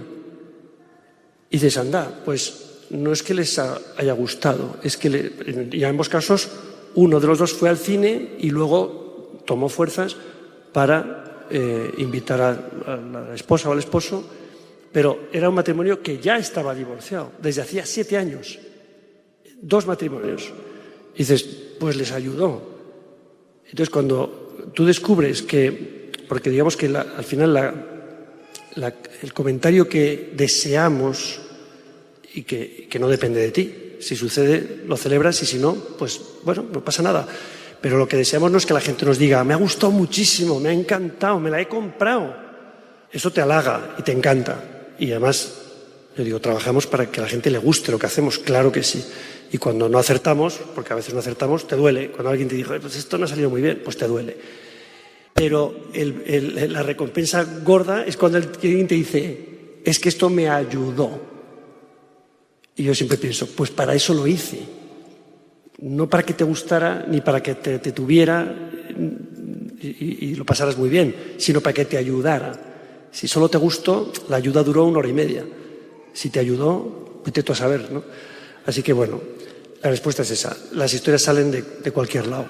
Y dices, anda, pues no es que les haya gustado, es que en ambos casos uno de los dos fue al cine y luego tomó fuerzas para eh, invitar a, a la esposa o al esposo, pero era un matrimonio que ya estaba divorciado desde hacía siete años. Dos matrimonios. Y dices, pues les ayudó, entonces, cuando tú descubres que, porque digamos que al final el comentario que deseamos y que, no depende de ti. Si sucede, lo celebras y si no, pues bueno, no pasa nada. Pero lo que deseamos no es que la gente nos diga, me ha gustado muchísimo, me ha encantado, me la he comprado. Eso te halaga y te encanta. Y además, yo digo, trabajamos para que a la gente le guste lo que hacemos, claro que sí. Y cuando no acertamos, porque a veces no acertamos, te duele. Cuando alguien te dice, pues esto no ha salido muy bien, pues te duele. Pero la recompensa gorda es cuando el cliente dice, es que esto me ayudó. Y yo siempre pienso, pues para eso lo hice. No para que te gustara ni para que te, tuviera y, lo pasaras muy bien, sino para que te ayudara. Si solo te gustó, la ayuda duró una hora y media. Si te ayudó, vete tú a saber, ¿no? Así que bueno, la respuesta es esa. Las historias salen de, de cualquier lado.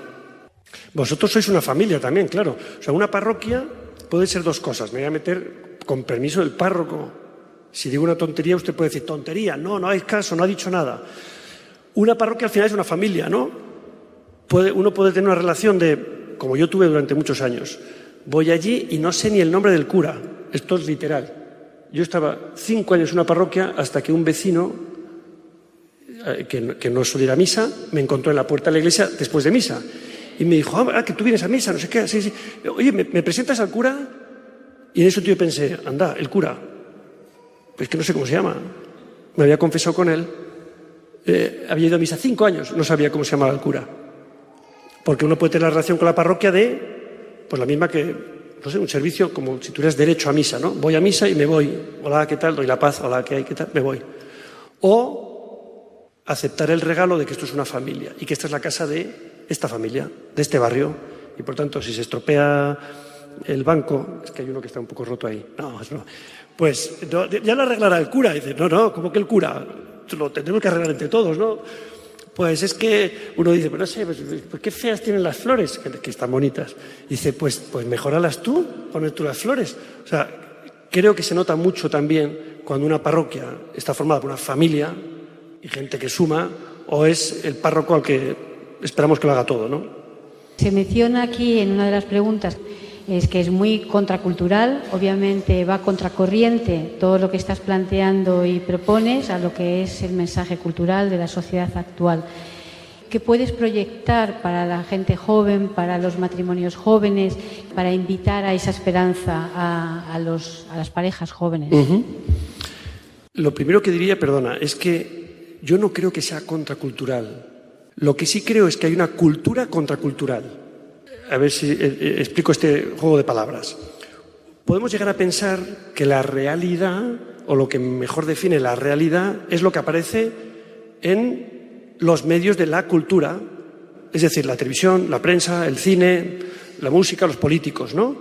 Vosotros sois una familia también, claro. O sea, una parroquia puede ser dos cosas. Me voy a meter con permiso del párroco si digo una tontería, usted puede decir, tontería, no, no hay caso, no ha dicho nada. Una parroquia al final es una familia, ¿no? uno puede tener una relación de, como yo tuve durante muchos años, voy allí y no sé ni el nombre del cura, esto es literal. Yo estaba cinco años en una parroquia hasta que un vecino, eh, que, no suele ir a misa, me encontró en la puerta de la iglesia después de misa. Y me dijo, ah, que tú vienes a misa, no sé qué, sí, sí. Oye, ¿me, ¿me presentas al cura? Y en eso yo pensé, anda, el cura, pues que no sé cómo se llama. Me había confesado con él. Eh, había ido a misa cinco años, no sabía cómo se llamaba el cura. Porque uno puede tener la relación con la parroquia de, pues la misma que, no sé, un servicio como si tuvieras derecho a misa, ¿no? Voy a misa y me voy. Hola, ¿qué tal? Doy la paz. Hola, ¿qué hay? ¿Qué tal? Me voy. O aceptar el regalo de que esto es una familia y que esta es la casa de esta familia, de este barrio. Y por tanto, si se estropea el banco, es que hay uno que está un poco roto ahí. No, es pues ya lo arreglará el cura. dice, no, no, ¿cómo que el cura? Lo tendremos que arreglar entre todos, ¿no? Pues es que uno dice, pero no sé, pues, qué feas tienen las flores, que, están bonitas. dice, pues, pues mejoralas tú, poner tú las flores. O sea, creo que se nota mucho también cuando una parroquia está formada por una familia y gente que suma, o es el párroco al que esperamos que lo haga todo, ¿no? Se menciona aquí en una de las preguntas es que es muy contracultural, obviamente va contracorriente todo lo que estás planteando y propones a lo que es el mensaje cultural de la sociedad actual. ¿Qué puedes proyectar para la gente joven, para los matrimonios jóvenes, para invitar a esa esperanza a, las parejas jóvenes? Lo primero que diría, perdona, es que yo no creo que sea contracultural. Lo que sí creo es que hay una cultura contracultural a ver si eh, eh, explico este juego de palabras. Podemos llegar a pensar que la realidad, o lo que mejor define la realidad, es lo que aparece en los medios de la cultura, es decir, la televisión, la prensa, el cine, la música, los políticos, ¿no?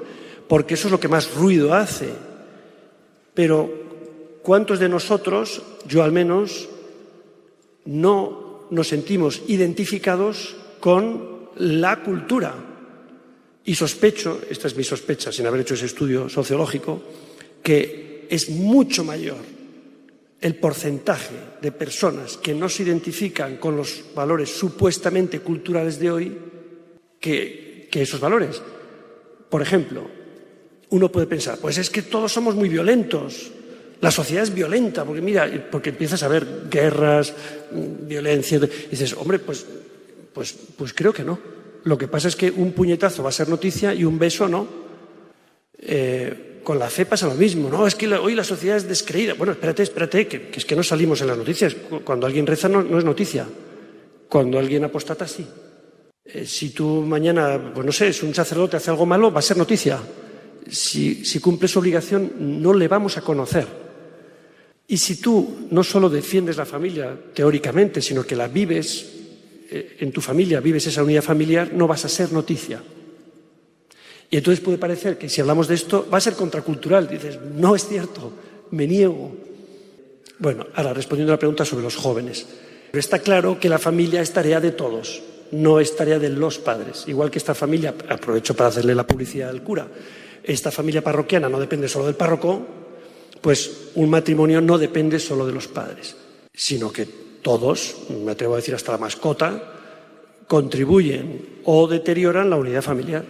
Porque eso es lo que más ruido hace. Pero, ¿cuántos de nosotros, yo al menos, no nos sentimos identificados con la cultura? Y sospecho, esta es mi sospecha sin haber hecho ese estudio sociológico, que es mucho mayor el porcentaje de personas que no se identifican con los valores supuestamente culturales de hoy que, esos valores. Por ejemplo, uno puede pensar, pues es que todos somos muy violentos, la sociedad es violenta, porque mira, porque empiezas a ver guerras, mm, violencia, y dices, hombre, pues, pues, pues creo que no. Lo que pasa es que un puñetazo va a ser noticia y un beso no. Eh, con la fe pasa lo mismo, ¿no? Es que hoy la sociedad es descreída. Bueno, espérate, espérate, que, es que no salimos en las noticias. Cuando alguien reza no, es noticia. Cuando alguien apostata, sí. Eh, si tú mañana, pues no sé, es un sacerdote hace algo malo, va a ser noticia. Si, si cumple su obligación, no le vamos a conocer. Y si tú no solo defiendes la familia teóricamente, sino que la vives en tu familia vives esa unidad familiar, no vas a ser noticia. Y entonces puede parecer que si hablamos de esto va a ser contracultural. Dices, no es cierto, me niego. Bueno, ahora respondiendo a la pregunta sobre los jóvenes. Pero está claro que la familia es tarea de todos, no es tarea de los padres. Igual que esta familia, aprovecho para hacerle la publicidad al cura, esta familia parroquiana no depende solo del párroco, pues un matrimonio no depende solo de los padres, sino que todos, me atrevo a decir hasta la mascota, contribuyen o deterioran la unidad familiar.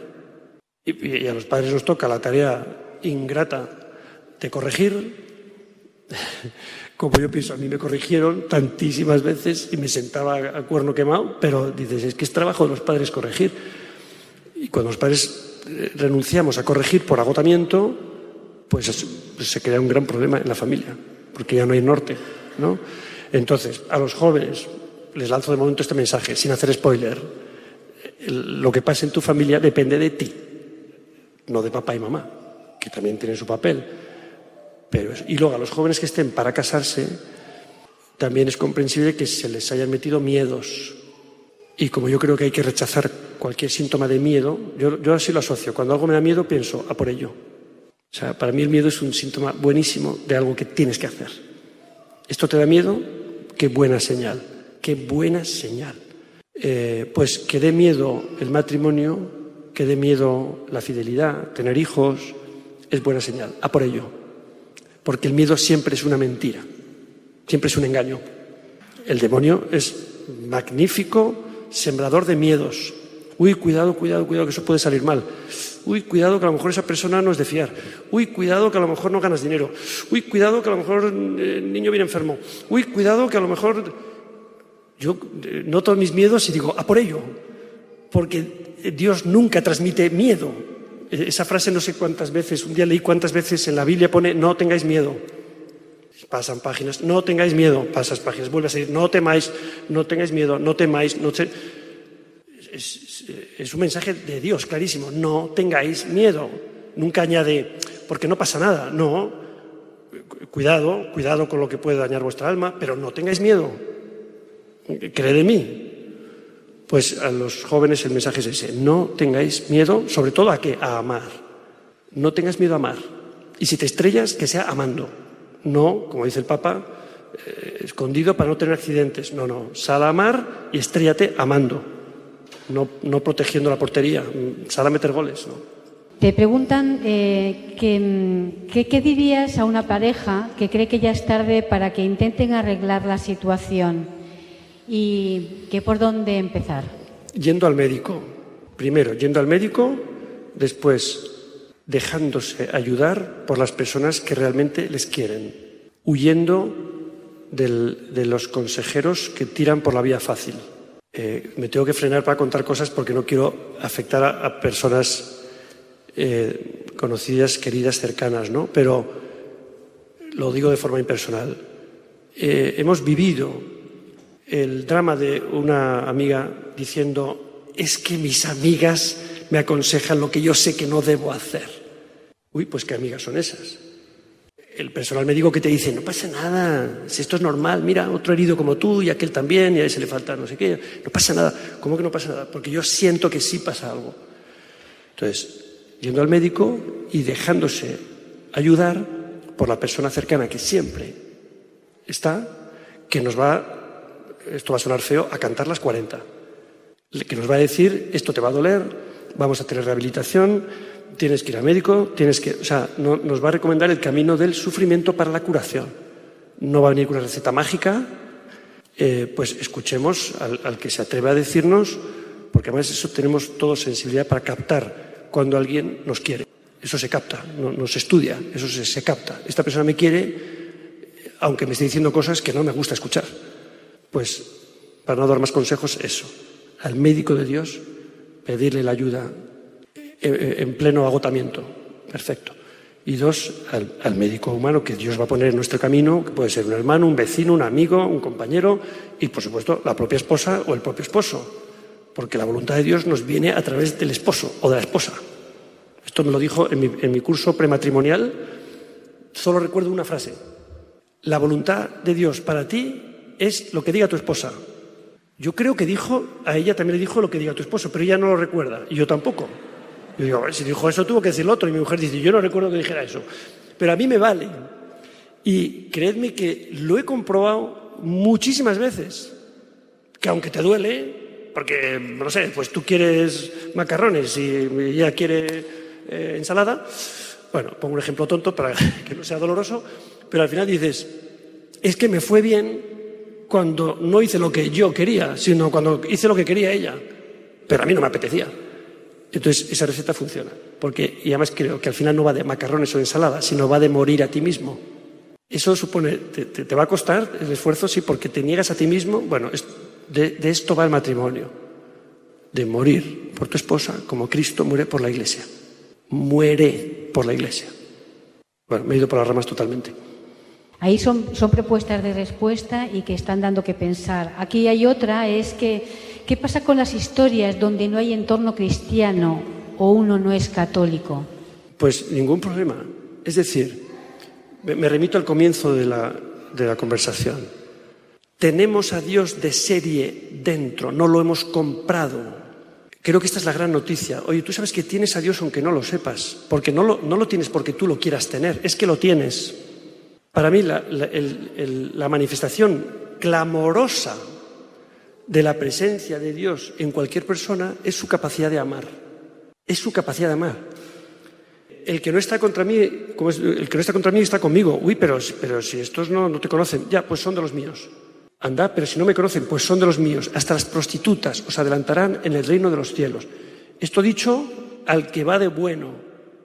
Y, a los padres nos toca la tarea ingrata de corregir, como yo pienso, a mí me corrigieron tantísimas veces y me sentaba a cuerno quemado, pero dices, es que es trabajo de los padres corregir. Y cuando los padres eh, renunciamos a corregir por agotamiento, pues, se crea un gran problema en la familia, porque ya no hay norte, ¿no? Entonces, a los jóvenes les lanzo de momento este mensaje, sin hacer spoiler. Lo que pasa en tu familia depende de ti, no de papá y mamá, que también tienen su papel y luego a los jóvenes que estén para casarse, también es comprensible que se les hayan metido miedos. Y como yo creo que hay que rechazar cualquier síntoma de miedo, yo, yo así lo asocio. Cuando algo me da miedo, pienso, a por ello. O sea, para mí el miedo es un síntoma buenísimo de algo que tienes que hacer. ¿Esto te da miedo? Qué buena señal, qué buena señal. Eh, pues que dé miedo el matrimonio, que dé miedo la fidelidad, tener hijos, es buena señal. A por ello porque el miedo siempre es una mentira, siempre es un engaño. El demonio es magnífico sembrador de miedos. Uy, cuidado, cuidado, cuidado, que eso puede salir mal. Uy, cuidado, que a lo mejor esa persona no es de fiar. Uy, cuidado, que a lo mejor no ganas dinero. Uy, cuidado, que a lo mejor eh, el niño viene enfermo. Uy, cuidado, que a lo mejor yo eh, noto mis miedos y digo, a por ello. Porque Dios nunca transmite miedo. Esa frase no sé cuántas veces, un día leí cuántas veces en la Biblia pone no tengáis miedo. Pasan páginas, no tengáis miedo, pasas páginas, vuelve a seguir, no temáis, no tengáis miedo, no temáis, no es, un mensaje de Dios clarísimo, no tengáis miedo. Nunca añade, porque no pasa nada, no. Cuidado, cuidado con lo que puede dañar vuestra alma, pero no tengáis miedo. Creed en mí, pues a los jóvenes el mensaje es ese, no tengáis miedo, sobre todo a qué, a amar. No tengas miedo a amar. Y si te estrellas, que sea amando. No, como dice el Papa, eh, escondido para no tener accidentes. No, no, sal a amar y estrellate amando. No, no protegiendo la portería, sal a meter goles. ¿no? Te preguntan eh, ¿qué dirías a una pareja que cree que ya es tarde para que intenten arreglar la situación y qué por dónde empezar. Yendo al médico. Primero, yendo al médico, después dejándose ayudar por las personas que realmente les quieren, huyendo de los consejeros que tiran por la vía fácil. Eh, me tengo que frenar para contar cosas porque no quiero afectar a, personas eh, conocidas, queridas, cercanas, ¿no? Pero lo digo de forma impersonal. Eh, hemos vivido el drama de una amiga diciendo, es que mis amigas me aconsejan lo que yo sé que no debo hacer. Uy, pues qué amigas son esas. El personal médico que te dice, no pasa nada, si esto es normal, mira, otro herido como tú y aquel también, y a ese le falta no sé qué, no pasa nada. ¿Cómo que no pasa nada? Porque yo siento que sí pasa algo. Entonces, yendo al médico y dejándose ayudar por la persona cercana que siempre está, que nos va esto va a sonar feo, a cantar las 40. Que nos va a decir, esto te va a doler, vamos a tener rehabilitación, tienes que ir al médico, tienes que. O sea, nos va a recomendar el camino del sufrimiento para la curación. No va a venir con una receta mágica, eh, pues escuchemos al, que se atreve a decirnos, porque además eso tenemos todos sensibilidad para captar cuando alguien nos quiere. Eso se capta, no, se estudia, eso se, se capta. Esta persona me quiere, aunque me esté diciendo cosas que no me gusta escuchar. Pues, para no dar más consejos, eso. Al médico de Dios, pedirle la ayuda en pleno agotamiento. Perfecto. Y dos, al, médico humano que Dios va a poner en nuestro camino, que puede ser un hermano, un vecino, un amigo, un compañero y, por supuesto, la propia esposa o el propio esposo. Porque la voluntad de Dios nos viene a través del esposo o de la esposa. Esto me lo dijo en mi, en mi curso prematrimonial. Solo recuerdo una frase. La voluntad de Dios para ti es lo que diga tu esposa. Yo creo que dijo, a ella también le dijo lo que diga tu esposo, pero ella no lo recuerda, y yo tampoco. Yo digo, si dijo eso tuvo que decir lo otro, y mi mujer dice, yo no recuerdo que dijera eso. Pero a mí me vale. Y creedme que lo he comprobado muchísimas veces, que aunque te duele, porque, no sé, pues tú quieres macarrones y ella quiere eh, ensalada, bueno, pongo un ejemplo tonto para que no sea doloroso, pero al final dices, es que me fue bien cuando no hice lo que yo quería, sino cuando hice lo que quería ella. Pero a mí no me apetecía. Entonces, esa receta funciona. Porque, y además creo que al final no va de macarrones o ensalada, sino va de morir a ti mismo. Eso supone, te, va a costar el esfuerzo, sí, porque te niegas a ti mismo. Bueno, de, esto va el matrimonio. De morir por tu esposa como Cristo muere por la iglesia. Muere por la iglesia. Bueno, me he ido por las ramas totalmente. Ahí son, son propuestas de respuesta y que están dando que pensar. Aquí hay otra, es que ¿Qué pasa con las historias donde no hay entorno cristiano o uno no es católico? Pues ningún problema. Es decir, me remito al comienzo de la, de la conversación. Tenemos a Dios de serie dentro, no lo hemos comprado. Creo que esta es la gran noticia. Oye, tú sabes que tienes a Dios aunque no lo sepas, porque no lo, no lo tienes porque tú lo quieras tener, es que lo tienes. Para mí la, la manifestación clamorosa de la presencia de Dios en cualquier persona es su capacidad de amar. Es su capacidad de amar. El que no está contra mí, el que no está contra mí está conmigo. Uy, pero, pero si estos no, no te conocen, ya, pues son de los míos. Anda, pero si no me conocen, pues son de los míos. Hasta las prostitutas os adelantarán en el reino de los cielos. Esto dicho al que va de bueno,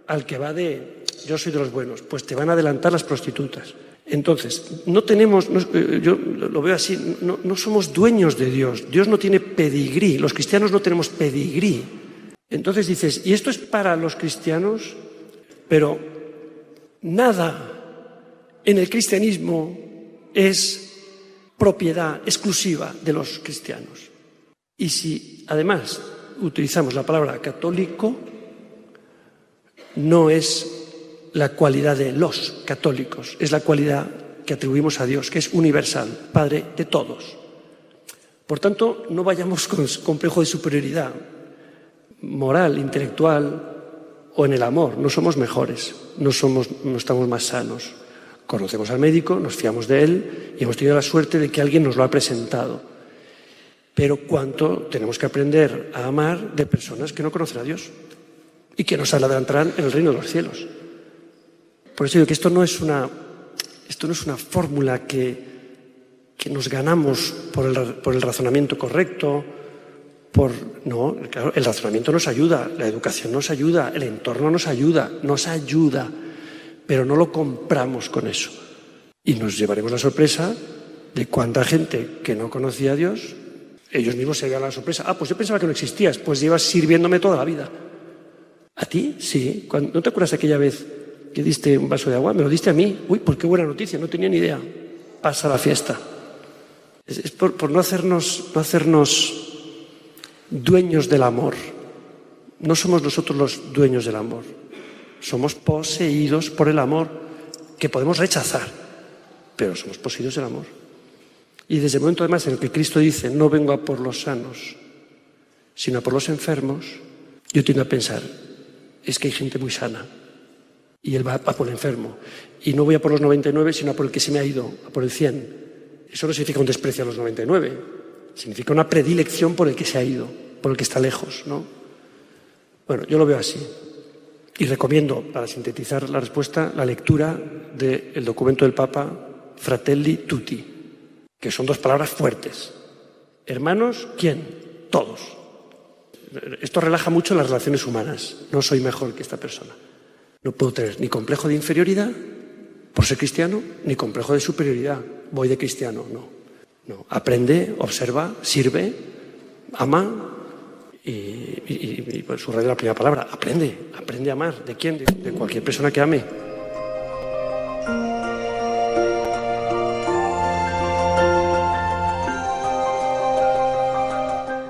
al que va de yo soy de los buenos, pues te van a adelantar las prostitutas. Entonces, no tenemos, eh, yo lo veo así, no, somos dueños de Dios. Dios no tiene pedigrí, los cristianos no tenemos pedigrí. Entonces dices, y esto es para los cristianos, pero nada en el cristianismo es propiedad exclusiva de los cristianos. Y si además utilizamos la palabra católico, no es la cualidad de los católicos, es la cualidad que atribuimos a Dios, que es universal, Padre de todos. Por tanto, no vayamos con complejo de superioridad moral, intelectual o en el amor. No somos mejores, no, somos, no estamos más sanos. Conocemos al médico, nos fiamos de él y hemos tenido la suerte de que alguien nos lo ha presentado. Pero cuánto tenemos que aprender a amar de personas que no conocen a Dios y que nos adelantarán en el reino de los cielos. Por eso digo que esto no es una, esto no es una fórmula que, que nos ganamos por el, por el razonamiento correcto, por, no, el razonamiento nos ayuda, la educación nos ayuda, el entorno nos ayuda, nos ayuda, pero no lo compramos con eso. Y nos llevaremos la sorpresa de cuánta gente que no conocía a Dios, ellos mismos se llevan la sorpresa, ah, pues yo pensaba que no existías, pues llevas sirviéndome toda la vida. ¿A ti? Sí. ¿No te acuerdas aquella vez que diste un vaso de agua, me lo diste a mí. Uy, pues qué buena noticia, no tenía ni idea. Pasa la fiesta. Es, por, por, no, hacernos, no hacernos dueños del amor. No somos nosotros los dueños del amor. Somos poseídos por el amor que podemos rechazar, pero somos poseídos del amor. Y desde el momento además en el que Cristo dice, no vengo a por los sanos, sino a por los enfermos, yo tiendo a pensar, es que hay gente muy sana, y él va, por el enfermo. Y no voy a por los 99, sino a por el que se me ha ido, a por el 100. Eso no significa un desprecio a los 99, significa una predilección por el que se ha ido, por el que está lejos, ¿no? Bueno, yo lo veo así. Y recomiendo, para sintetizar la respuesta, la lectura del documento del Papa Fratelli Tutti, que son dos palabras fuertes. Hermanos, ¿quién? Todos. Esto relaja mucho las relaciones humanas. No soy mejor que esta persona. No puedo tener ni complejo de inferioridad por ser cristiano, ni complejo de superioridad. Voy de cristiano, no. no. Aprende, observa, sirve, ama y, y, y, pues, subrayo la primera palabra, aprende, aprende a amar. ¿De quién? de cualquier persona que ame.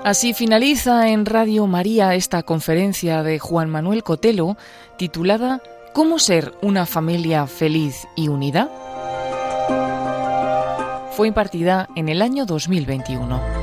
Así finaliza en Radio María esta conferencia de Juan Manuel Cotelo titulada ¿Cómo ser una familia feliz y unida? Fue impartida en el año 2021.